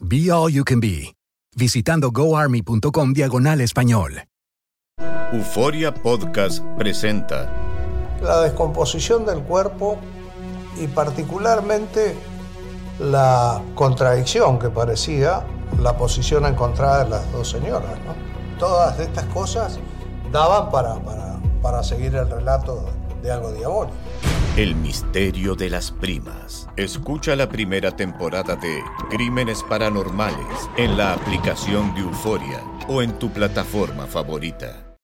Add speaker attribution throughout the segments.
Speaker 1: Be All You Can Be, visitando goarmy.com diagonal español.
Speaker 2: Euforia Podcast presenta
Speaker 3: La descomposición del cuerpo y particularmente la contradicción que parecía la posición encontrada de las dos señoras. Todas estas cosas daban para, para, para seguir el relato de algo diabólico.
Speaker 2: El misterio de las primas. Escucha la primera temporada de Crímenes Paranormales en la aplicación de Euforia o en tu plataforma favorita.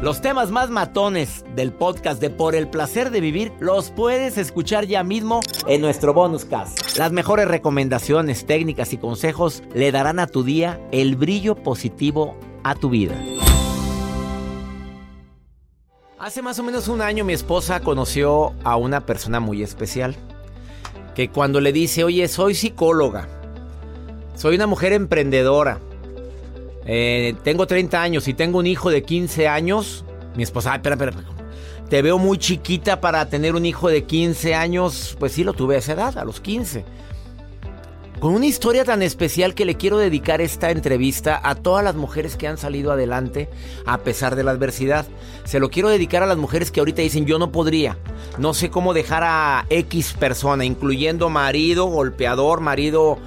Speaker 4: Los temas más matones del podcast de Por el placer de vivir los puedes escuchar ya mismo en nuestro bonus cast. Las mejores recomendaciones, técnicas y consejos le darán a tu día el brillo positivo a tu vida. Hace más o menos un año mi esposa conoció a una persona muy especial. Que cuando le dice, oye, soy psicóloga, soy una mujer emprendedora, eh, tengo 30 años y tengo un hijo de 15 años, mi esposa, espera, espera, te veo muy chiquita para tener un hijo de 15 años, pues sí lo tuve a esa edad, a los 15 con una historia tan especial que le quiero dedicar esta entrevista a todas las mujeres que han salido adelante a pesar de la adversidad. Se lo quiero dedicar a las mujeres que ahorita dicen yo no podría, no sé cómo dejar a X persona, incluyendo marido, golpeador, marido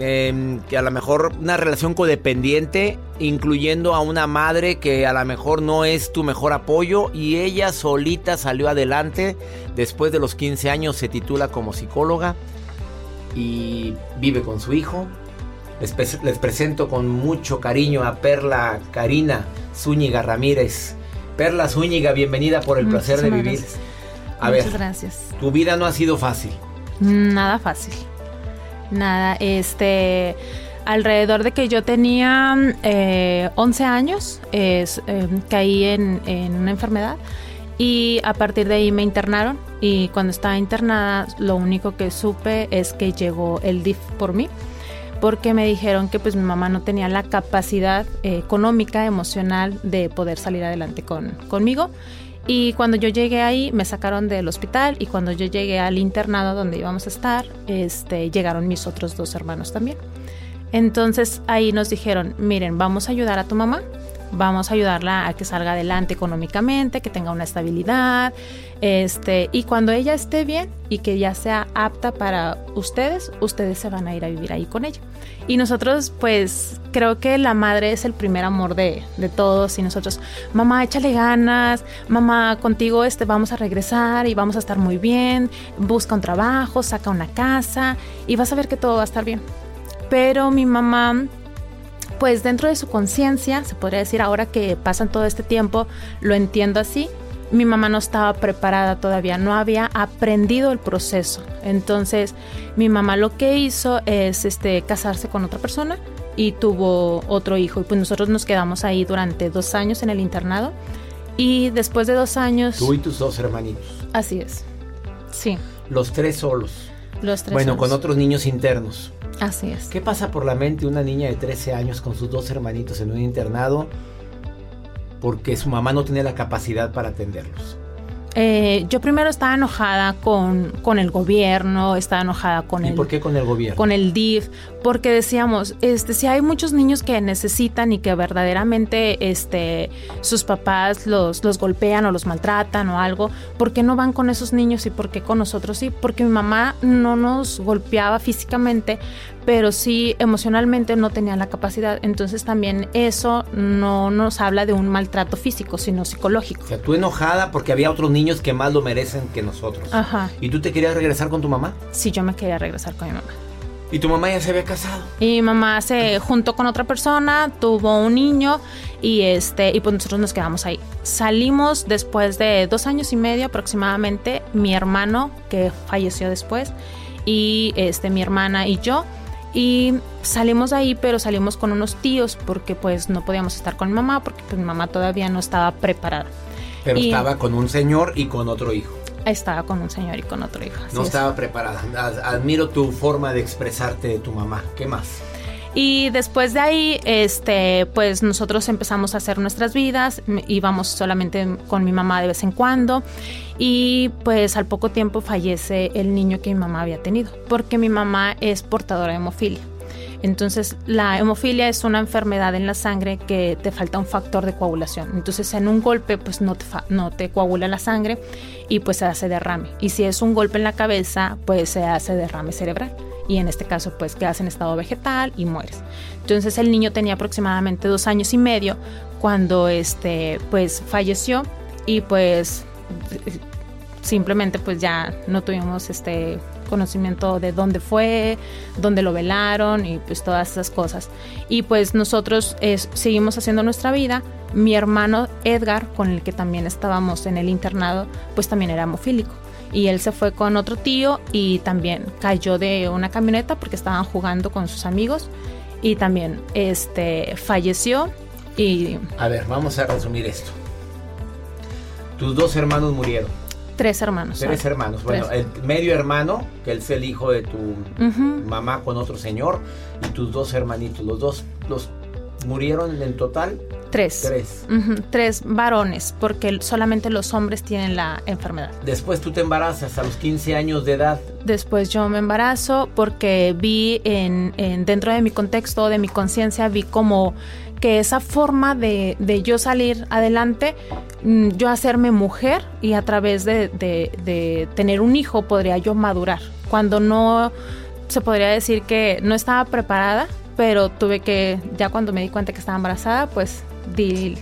Speaker 4: em, que a lo mejor una relación codependiente, incluyendo a una madre que a lo mejor no es tu mejor apoyo y ella solita salió adelante, después de los 15 años se titula como psicóloga y vive con su hijo. Les, presento con mucho cariño a Perla Karina Zúñiga Ramírez. Perla Zúñiga, bienvenida por el placer de vivir.
Speaker 5: A Muchas gracias.
Speaker 4: Tu vida no ha sido fácil.
Speaker 5: Nada fácil. Nada, este alrededor de que yo tenía 11 eh, años, es, eh, caí en, en, una enfermedad y a partir de ahí me internaron y cuando estaba internada lo único que supe es que llegó el DIF por mí porque me dijeron que pues mi mamá no tenía la capacidad eh, económica, emocional de poder salir adelante con, conmigo. Y cuando yo llegué ahí, me sacaron del hospital y cuando yo llegué al internado donde íbamos a estar, este, llegaron mis otros dos hermanos también. Entonces ahí nos dijeron, miren, vamos a ayudar a tu mamá, vamos a ayudarla a que salga adelante económicamente, que tenga una estabilidad, este, y cuando ella esté bien y que ya sea apta para ustedes, ustedes se van a ir a vivir ahí con ella. Y nosotros, pues, creo que la madre es el primer amor de, de todos y nosotros, mamá, échale ganas, mamá, contigo este, vamos a regresar y vamos a estar muy bien, busca un trabajo, saca una casa y vas a ver que todo va a estar bien. Pero mi mamá pues dentro de su conciencia, se podría decir ahora que pasan todo este tiempo, lo entiendo así, mi mamá no estaba preparada todavía, no había aprendido el proceso. Entonces, mi mamá lo que hizo es este, casarse con otra persona y tuvo otro hijo. Y pues nosotros nos quedamos ahí durante dos años en el internado. Y después de dos años...
Speaker 4: Tú y tus dos hermanitos.
Speaker 5: Así es. Sí.
Speaker 4: Los tres solos.
Speaker 5: Los tres
Speaker 4: Bueno, con otros niños internos.
Speaker 5: Así es.
Speaker 4: ¿Qué pasa por la mente una niña de 13 años con sus dos hermanitos en un internado porque su mamá no tiene la capacidad para atenderlos?
Speaker 5: Eh, yo primero estaba enojada con, con, el gobierno, estaba enojada con
Speaker 4: ¿Y
Speaker 5: el...
Speaker 4: por qué con el gobierno?
Speaker 5: Con el DIF, porque decíamos, este, si hay muchos niños que necesitan y que verdaderamente este, sus papás los, los golpean o los maltratan o algo, ¿por qué no van con esos niños y por qué con nosotros sí? Porque mi mamá no nos golpeaba físicamente, pero sí emocionalmente no tenía la capacidad. Entonces también eso no nos habla de un maltrato físico, sino psicológico.
Speaker 4: O sea, tú enojada porque había otros niños que más lo merecen que nosotros.
Speaker 5: Ajá.
Speaker 4: ¿Y tú te querías regresar con tu mamá?
Speaker 5: Sí, yo me quería regresar con mi mamá.
Speaker 4: ¿Y tu mamá ya se había casado?
Speaker 5: Y mi mamá se juntó con otra persona, tuvo un niño y este y pues nosotros nos quedamos ahí. Salimos después de dos años y medio aproximadamente, mi hermano que falleció después y este mi hermana y yo y salimos de ahí, pero salimos con unos tíos porque pues no podíamos estar con mi mamá porque pues mi mamá todavía no estaba preparada.
Speaker 4: Pero
Speaker 5: Y-
Speaker 4: estaba con un señor y con otro hijo.
Speaker 5: Estaba con un señor y con otro hijo.
Speaker 4: No
Speaker 5: es.
Speaker 4: estaba preparada. Ad- Admiro tu forma de expresarte de tu mamá. ¿Qué más?
Speaker 5: Y después de ahí, este, pues nosotros empezamos a hacer nuestras vidas, íbamos solamente con mi mamá de vez en cuando y pues al poco tiempo fallece el niño que mi mamá había tenido, porque mi mamá es portadora de hemofilia. Entonces, la hemofilia es una enfermedad en la sangre que te falta un factor de coagulación. Entonces, en un golpe, pues no te, no te coagula la sangre y pues se hace derrame. Y si es un golpe en la cabeza, pues se hace derrame cerebral. Y en este caso, pues quedas en estado vegetal y mueres. Entonces, el niño tenía aproximadamente dos años y medio cuando este, pues falleció y pues simplemente pues ya no tuvimos este conocimiento de dónde fue, dónde lo velaron y pues todas esas cosas. Y pues nosotros seguimos haciendo nuestra vida. Mi hermano Edgar, con el que también estábamos en el internado, pues también era hemofílico. Y él se fue con otro tío y también cayó de una camioneta porque estaban jugando con sus amigos y también este falleció y
Speaker 4: A ver, vamos a resumir esto. Tus dos hermanos murieron.
Speaker 5: tres hermanos.
Speaker 4: Tres
Speaker 5: son.
Speaker 4: hermanos. Bueno,
Speaker 5: Tres.
Speaker 4: el medio hermano, que él es el hijo de tu mamá con otro señor, y tus dos hermanitos. Los dos los murieron en total.
Speaker 5: Tres.
Speaker 4: Tres.
Speaker 5: Tres varones, porque solamente los hombres tienen la enfermedad.
Speaker 4: Después tú te embarazas a los 15 años de edad.
Speaker 5: Después yo me embarazo porque vi en, en- dentro de mi contexto, de mi conciencia, vi como que esa forma de, de yo salir adelante, mm, yo hacerme mujer y a través de, de- de tener un hijo podría yo madurar. Cuando no se podría decir que no estaba preparada, pero tuve que, ya cuando me di cuenta que estaba embarazada, pues di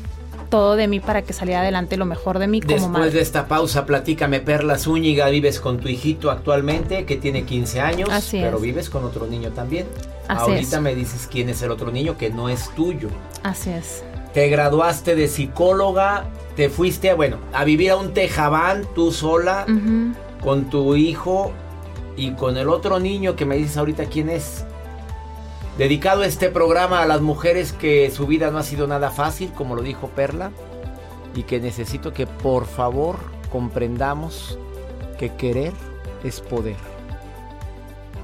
Speaker 5: todo de mí para que saliera adelante lo mejor de mí como
Speaker 4: Después
Speaker 5: madre.
Speaker 4: de esta pausa, platícame, Perla Zúñiga, vives con tu hijito actualmente, que tiene 15 años,
Speaker 5: Así
Speaker 4: pero
Speaker 5: es.
Speaker 4: vives con otro niño también.
Speaker 5: Así
Speaker 4: Ahorita
Speaker 5: es.
Speaker 4: me dices quién es el otro niño que no es tuyo.
Speaker 5: Así es.
Speaker 4: Te graduaste de psicóloga, te fuiste, bueno, a vivir a un tejabán tú sola, con tu hijo y con el otro niño que me dices ahorita quién es. Dedicado este programa a las mujeres que su vida no ha sido nada fácil, como lo dijo Perla, y que necesito que por favor comprendamos que querer es poder.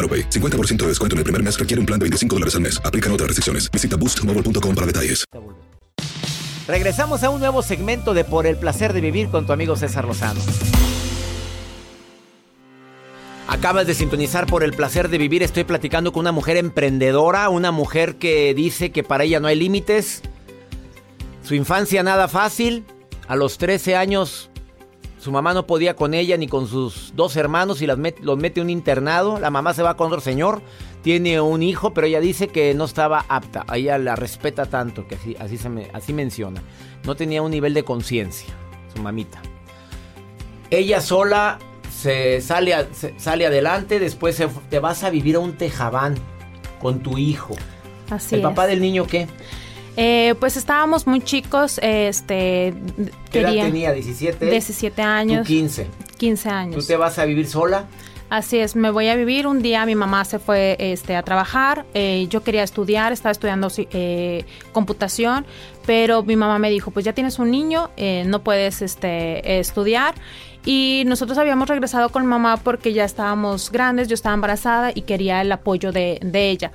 Speaker 6: AroPay. 50% de descuento en el primer mes requiere un plan de 25 dólares al mes. Aplican otras restricciones. Visita boostmobile.com para detalles.
Speaker 4: Regresamos a un nuevo segmento de Por el placer de vivir con tu amigo César Lozano. Acabas de sintonizar por el placer de vivir. Estoy platicando con una mujer emprendedora, una mujer que dice que para ella no hay límites. Su infancia nada fácil. A los 13 años su mamá no podía con ella ni con sus dos hermanos y las met- los mete a un internado. La mamá se va con otro señor. Tiene un hijo, pero ella dice que no estaba apta. A ella la respeta tanto que así, así, se me- así menciona. No tenía un nivel de conciencia, su mamita. Ella sola se sale, a- se- sale adelante, después se te vas a vivir a un tejabán con tu hijo.
Speaker 5: Así
Speaker 4: ¿El
Speaker 5: es.
Speaker 4: papá del niño qué?
Speaker 5: Eh, pues estábamos muy chicos, este...
Speaker 4: ¿Qué edad
Speaker 5: quería-
Speaker 4: tenía? ¿17?
Speaker 5: 17 años.
Speaker 4: Tú 15.
Speaker 5: 15
Speaker 4: ¿Tú
Speaker 5: años.
Speaker 4: te vas a vivir sola?
Speaker 5: Así es, me voy a vivir. Un día mi mamá se fue este, a trabajar. eh, yo quería estudiar, estaba estudiando eh, computación, pero mi mamá me dijo, pues ya tienes un niño, eh, no puedes este, estudiar. Y nosotros habíamos regresado con mamá porque ya estábamos grandes, yo estaba embarazada y quería el apoyo de, de ella.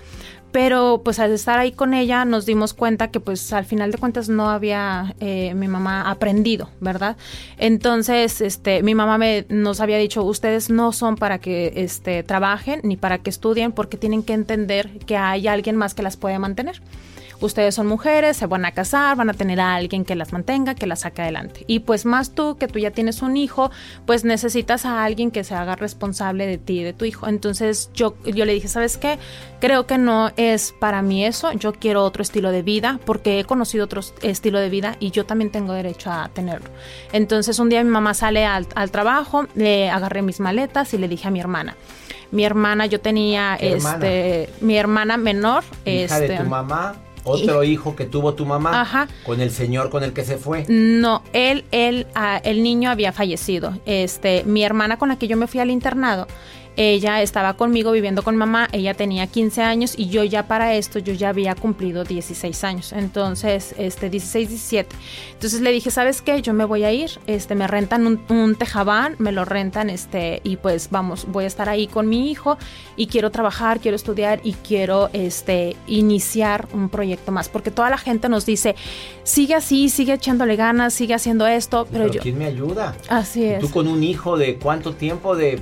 Speaker 5: Pero pues al estar ahí con ella nos dimos cuenta que pues al final de cuentas no había eh, mi mamá aprendido, ¿verdad? Entonces, este, mi mamá me, nos había dicho, ustedes no son para que este, trabajen ni para que estudien porque tienen que entender que hay alguien más que las puede mantener. Ustedes son mujeres, se van a casar, van a tener a alguien que las mantenga, que las saque adelante. Y pues más tú, que tú ya tienes un hijo, pues necesitas a alguien que se haga responsable de ti y de tu hijo. Entonces yo, yo le dije, ¿sabes qué? Creo que no es para mí eso. Yo quiero otro estilo de vida porque he conocido otro estilo de vida y yo también tengo derecho a tenerlo. Entonces un día mi mamá sale al, al trabajo, le agarré mis maletas y le dije a mi hermana. Mi hermana, yo tenía este, mi hermana menor,
Speaker 4: Hija de
Speaker 5: este,
Speaker 4: tu mamá, otro hijo que tuvo tu mamá,
Speaker 5: Ajá.
Speaker 4: con el señor con el que se fue.
Speaker 5: No, él, él, ah, el niño había fallecido. Este, mi hermana con la que yo me fui al internado, ella estaba conmigo viviendo con mamá, ella tenía 15 años y yo ya para esto, yo ya había cumplido 16 años. Entonces, este, 16, 17. Entonces le dije, ¿sabes qué? Yo me voy a ir, este, me rentan un, un tejabán, me lo rentan, este, y pues vamos, voy a estar ahí con mi hijo y quiero trabajar, quiero estudiar y quiero, este, iniciar un proyecto más. Porque toda la gente nos dice, sigue así, sigue echándole ganas, sigue haciendo esto, pero,
Speaker 4: Pero
Speaker 5: yo...
Speaker 4: ¿quién me ayuda?
Speaker 5: Así
Speaker 4: ¿Y
Speaker 5: es.
Speaker 4: tú con un hijo de cuánto tiempo? De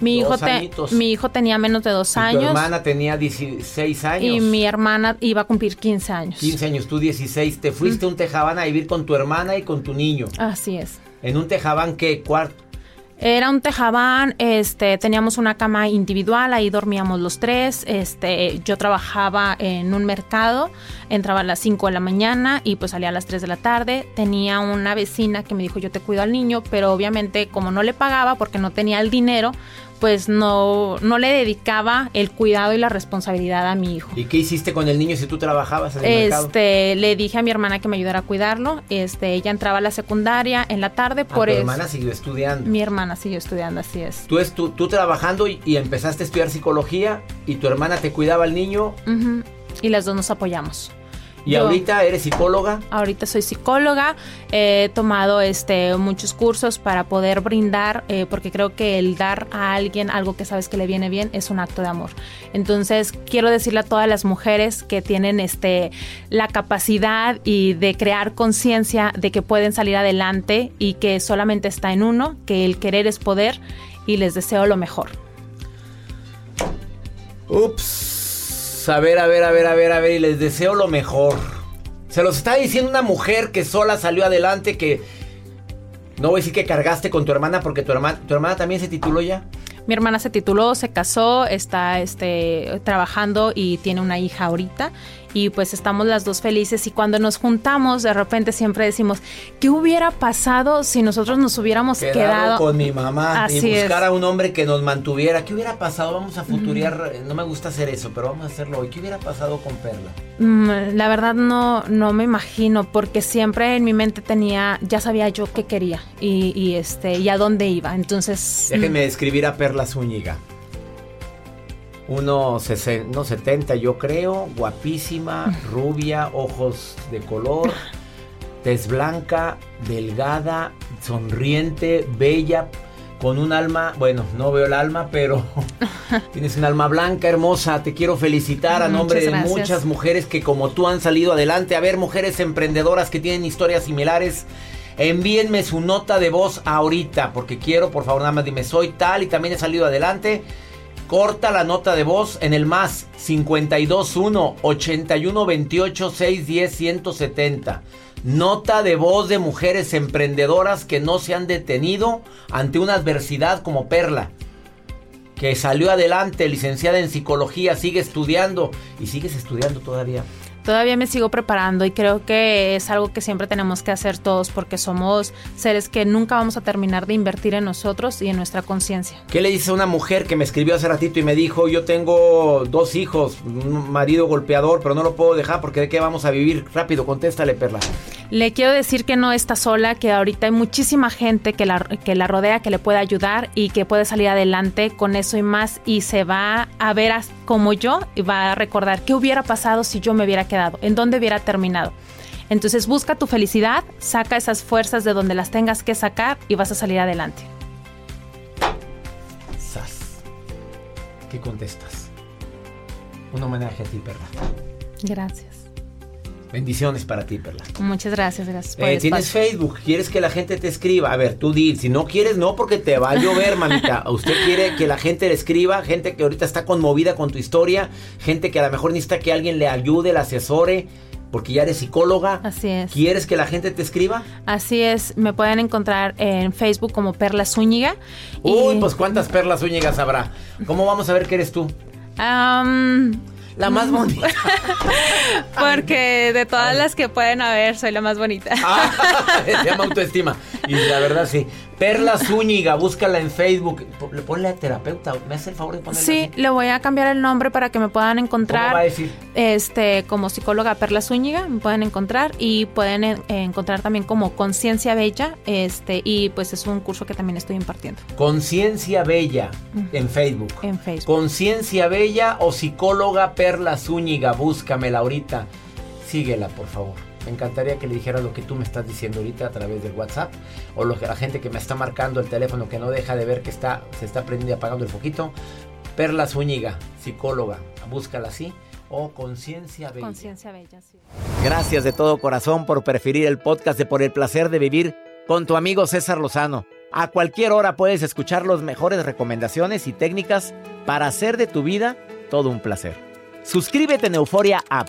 Speaker 5: Mi hijo, te- mi tenía menos de dos
Speaker 4: y
Speaker 5: años
Speaker 4: Tu hermana tenía 16 años.
Speaker 5: y mi hermana iba a cumplir 15 años.
Speaker 4: 15 años, tú 16. Te fuiste a un tejabán a vivir con tu hermana y con tu niño.
Speaker 5: Así es.
Speaker 4: En un tejabán, ¿qué? Cuarto.
Speaker 5: Era un tejabán, este, teníamos una cama individual, ahí dormíamos los tres, este, yo trabajaba en un mercado, entraba a las 5 de la mañana y pues salía a las 3 de la tarde, tenía una vecina que me dijo yo te cuido al niño, pero obviamente como no le pagaba porque no tenía el dinero, pues no, no le dedicaba el cuidado y la responsabilidad a mi hijo.
Speaker 4: ¿Y qué hiciste con el niño si tú trabajabas en el mercado?
Speaker 5: Este, le dije a mi hermana que me ayudara a cuidarlo. Este, ella entraba a la secundaria en la tarde
Speaker 4: Ah,
Speaker 5: por
Speaker 4: tu
Speaker 5: eso.
Speaker 4: hermana siguió estudiando.
Speaker 5: Mi hermana siguió estudiando, así es.
Speaker 4: Tú, estu- tú trabajando y, y empezaste a estudiar psicología y tu hermana te cuidaba al niño.
Speaker 5: Y las dos nos apoyamos.
Speaker 4: Y
Speaker 5: Yo-
Speaker 4: ahorita eres psicóloga.
Speaker 5: Ahorita soy psicóloga, he tomado este, muchos cursos para poder brindar, eh, porque creo que el dar a alguien algo que sabes que le viene bien es un acto de amor. Entonces quiero decirle a todas las mujeres que tienen este, la capacidad y de crear conciencia de que pueden salir adelante y que solamente está en uno, que el querer es poder y les deseo lo mejor.
Speaker 4: Ups. A ver, a ver, a ver, a ver, a ver. Y les deseo lo mejor. Se los está diciendo una mujer que sola salió adelante, que... No voy a decir que cargaste con tu hermana porque tu hermana, tu hermana también se tituló ya.
Speaker 5: Mi hermana se tituló, se casó, está este, trabajando y tiene una hija ahorita. Y pues estamos las dos felices. Y cuando nos juntamos, de repente siempre decimos, ¿qué hubiera pasado si nosotros nos hubiéramos
Speaker 4: Quedado,
Speaker 5: quedado?
Speaker 4: con mi mamá
Speaker 5: Así
Speaker 4: y buscar a un hombre que nos mantuviera. ¿Qué hubiera pasado? Vamos a futuriar. No me gusta hacer eso, pero vamos a hacerlo hoy. ¿Qué hubiera pasado con Perla?
Speaker 5: Mm, La verdad no, no me imagino, porque siempre en mi mente tenía, ya sabía yo qué quería y, y, este, y a dónde iba. Entonces,
Speaker 4: Déjenme describir a Perla Zúñiga. Uno sesen- no, 70 yo creo, guapísima, rubia, ojos de color, tez blanca, delgada, sonriente, bella, con un alma, bueno, no veo el alma, pero tienes un alma blanca, hermosa, te quiero felicitar a
Speaker 5: Muchas
Speaker 4: nombre de
Speaker 5: gracias.
Speaker 4: muchas mujeres que como tú han salido adelante, a ver, mujeres emprendedoras que tienen historias similares. Envíenme su nota de voz ahorita, porque quiero, por favor, nada más dime, soy tal y también he salido adelante. Corta la nota de voz en el más 521 81 28 610 170. Nota de voz de mujeres emprendedoras que no se han detenido ante una adversidad como Perla. Que salió adelante, licenciada en psicología, sigue estudiando y sigues estudiando todavía.
Speaker 5: Todavía me sigo preparando y creo que es algo que siempre tenemos que hacer todos porque somos seres que nunca vamos a terminar de invertir en nosotros y en nuestra conciencia.
Speaker 4: ¿Qué le dice una mujer que me escribió hace ratito y me dijo, yo tengo dos hijos, un marido golpeador, pero no lo puedo dejar porque de qué vamos a vivir? Rápido, contéstale, Perla.
Speaker 5: Le quiero decir que no está sola, que ahorita hay muchísima gente que la, que la rodea, que le puede ayudar y que puede salir adelante con eso y más y se va a ver como yo y va a recordar qué hubiera pasado si yo me hubiera quedado, en dónde hubiera terminado. Entonces busca tu felicidad, saca esas fuerzas de donde las tengas que sacar y vas a salir adelante.
Speaker 4: Sas. ¿Qué contestas? Un homenaje a ti, Perla.
Speaker 5: Gracias.
Speaker 4: Bendiciones para ti, Perla.
Speaker 5: Muchas gracias, gracias. Por
Speaker 4: Eh,
Speaker 5: el
Speaker 4: Tienes. Facebook, quieres que la gente te escriba. A ver, tú di, si no quieres, no, porque te va a llover, mamita. Usted quiere que la gente le escriba, gente que ahorita está conmovida con tu historia, gente que a lo mejor necesita que alguien le ayude, le asesore, porque ya eres psicóloga.
Speaker 5: Así es.
Speaker 4: ¿Quieres que la gente te escriba?
Speaker 5: Así es, me pueden encontrar en Facebook como Perla Zúñiga. y-
Speaker 4: Uy, pues cuántas perlas úñigas habrá. ¿Cómo vamos a ver que eres tú?
Speaker 5: Am,
Speaker 4: La más bonita.
Speaker 5: porque de todas las que pueden haber, soy la más bonita.
Speaker 4: Ah, se llama autoestima. Y la verdad sí. Perla Zúñiga, búscala en Facebook. Le ponle a terapeuta. ¿Me hace el favor de ponerle
Speaker 5: Sí, le voy a cambiar el nombre para que me puedan encontrar.
Speaker 4: ¿Cómo va a decir?
Speaker 5: Este, como psicóloga Perla Zúñiga, me pueden encontrar y pueden eh, encontrar también como Conciencia Bella, este, y pues es un curso que también estoy impartiendo
Speaker 4: Conciencia Bella en Facebook.
Speaker 5: en Facebook.
Speaker 4: Conciencia Bella o psicóloga Perla Zúñiga. Búscamela ahorita. Síguela, por favor. Me encantaría que le dijeras lo que tú me estás diciendo ahorita a través del WhatsApp o lo que la gente que me está marcando el teléfono que no deja de ver que está se está prendiendo y apagando el foquito. Perla Zúñiga, psicóloga. Búscala así o Conciencia Bella.
Speaker 5: Conciencia Bella, sí.
Speaker 4: Gracias de todo corazón por preferir el podcast de Por el placer de vivir con tu amigo César Lozano. A cualquier hora puedes escuchar las mejores recomendaciones y técnicas para hacer de tu vida todo un placer. Suscríbete en Euforia App